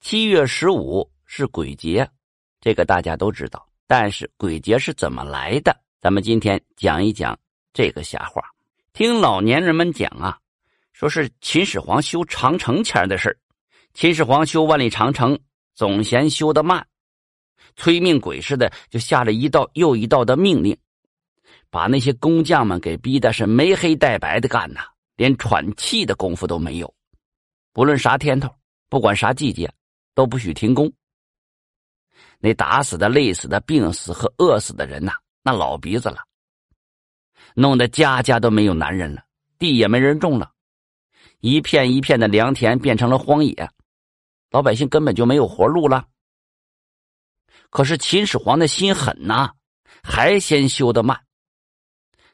七月十五是鬼节，这个大家都知道。但是鬼节是怎么来的？咱们今天讲一讲这个瞎话。听老年人们讲啊，说是秦始皇修长城前的事。秦始皇修万里长城，总嫌修得慢，催命鬼似的就下了一道又一道的命令，把那些工匠们给逼的是没黑带白的干呐，连喘气的功夫都没有。不论啥天头，不管啥季节。都不许停工。那打死的、累死的、病死和饿死的人呐，那老鼻子了，弄得家家都没有男人了，地也没人种了，一片一片的良田变成了荒野，老百姓根本就没有活路了。可是秦始皇的心狠呐，还嫌修得慢，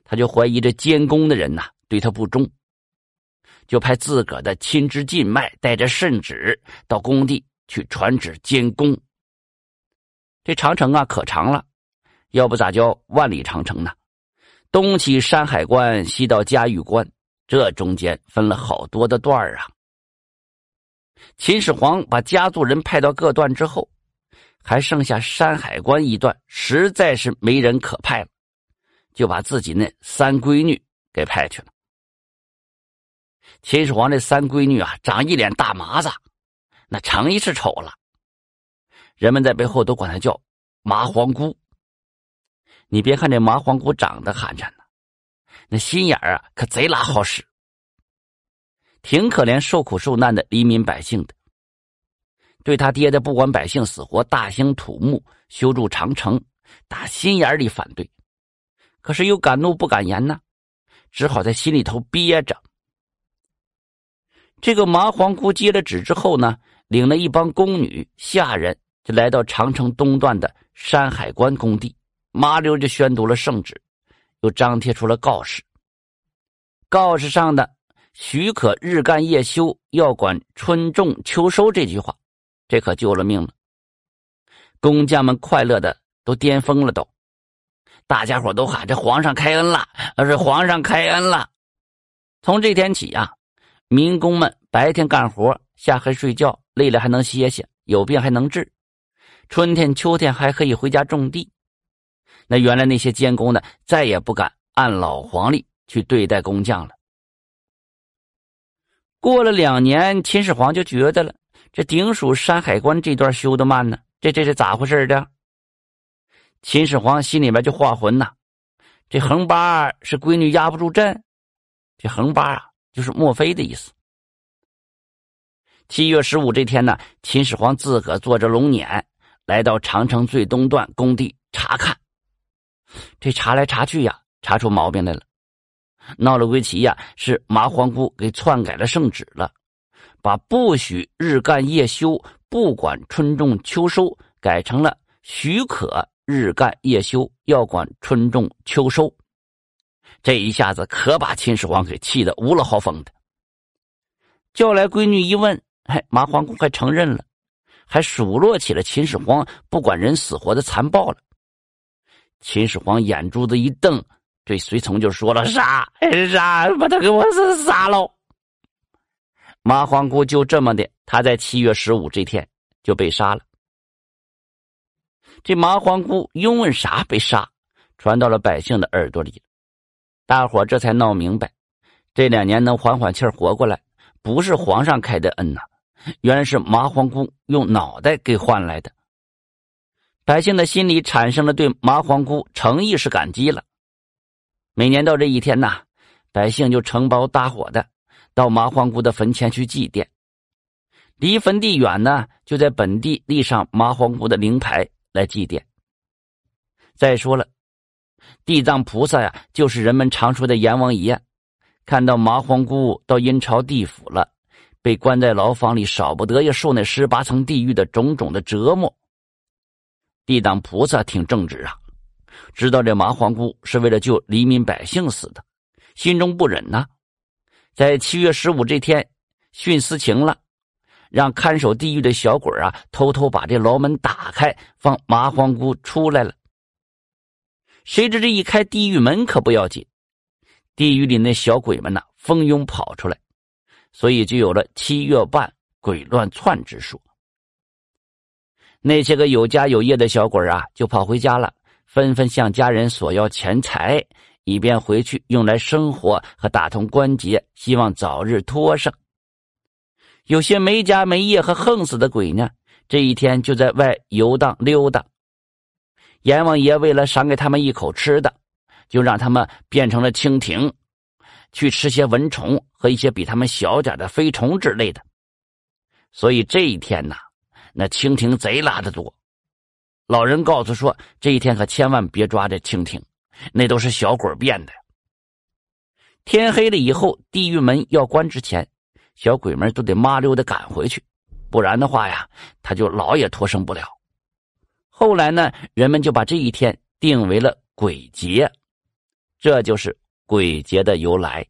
他就怀疑这监工的人呐对他不忠，就派自个的亲支近脉带着圣旨到工地。去传旨监工。这长城啊，可长了，要不咋叫万里长城呢？东起山海关，西到嘉峪关，这中间分了好多的段啊。秦始皇把家族人派到各段之后，还剩下山海关一段，实在是没人可派了，就把自己那三闺女给派去了。秦始皇这三闺女啊，长一脸大麻子。那成一是丑了，人们在背后都管他叫麻黄姑。你别看这麻黄姑长得寒碜呢，那心眼儿啊可贼拉好使，挺可怜受苦受难的黎民百姓的。对他爹的不管百姓死活，大兴土木，修筑长城，打心眼里反对，可是又敢怒不敢言呢，只好在心里头憋着。这个麻黄姑接了旨之后呢？领了一帮宫女下人，就来到长城东段的山海关工地，麻溜就宣读了圣旨，又张贴出了告示。告示上的“许可日干夜休，要管春种秋收”这句话，这可救了命了。工匠们快乐的都癫疯了，都，大家伙都喊：“这皇上开恩了！”而是皇上开恩了。从这天起啊，民工们白天干活，下黑睡觉。累了还能歇歇，有病还能治，春天秋天还可以回家种地。那原来那些监工呢再也不敢按老黄历去对待工匠了。过了两年，秦始皇就觉得了，这顶属山海关这段修的慢呢，这这是咋回事的？秦始皇心里边就画魂呐，这横八是闺女压不住阵，这横八啊就是墨菲的意思。七月十五这天呢，秦始皇自个坐着龙辇来到长城最东段工地查看。这查来查去呀，查出毛病来了。闹了归齐呀，是麻黄姑给篡改了圣旨了，把不许日干夜休，不管春种秋收，改成了许可日干夜休，要管春种秋收。这一下子可把秦始皇给气得无了豪风的。叫来闺女一问。哎，麻黄姑还承认了，还数落起了秦始皇不管人死活的残暴了。秦始皇眼珠子一瞪，对随从就说了：“杀，杀，把他给我杀了！”麻黄姑就这么的，他在七月十五这天就被杀了。这麻黄姑因问啥被杀，传到了百姓的耳朵里，大伙这才闹明白，这两年能缓缓气活过来，不是皇上开的恩呐。原来是麻黄姑用脑袋给换来的，百姓的心里产生了对麻黄姑诚意是感激了。每年到这一天呐，百姓就承包搭伙的到麻黄姑的坟前去祭奠。离坟地远呢，就在本地立上麻黄姑的灵牌来祭奠。再说了，地藏菩萨呀，就是人们常说的阎王爷，看到麻黄姑到阴曹地府了。被关在牢房里，少不得要受那十八层地狱的种种的折磨。地藏菩萨挺正直啊，知道这麻黄姑是为了救黎民百姓死的，心中不忍呐，在七月十五这天徇私情了，让看守地狱的小鬼啊偷偷把这牢门打开，放麻黄姑出来了。谁知这一开地狱门可不要紧，地狱里那小鬼们呐蜂拥跑出来。所以就有了七月半鬼乱窜之说。那些个有家有业的小鬼啊，就跑回家了，纷纷向家人索要钱财，以便回去用来生活和打通关节，希望早日脱生。有些没家没业和横死的鬼呢，这一天就在外游荡溜达。阎王爷为了赏给他们一口吃的，就让他们变成了蜻蜓，去吃些蚊虫和一些比他们小点的飞虫之类的。所以这一天呐。那蜻蜓贼拉的多，老人告诉说，这一天可千万别抓这蜻蜓，那都是小鬼变的。天黑了以后，地狱门要关之前，小鬼们都得麻溜的赶回去，不然的话呀，他就老也脱生不了。后来呢，人们就把这一天定为了鬼节，这就是鬼节的由来。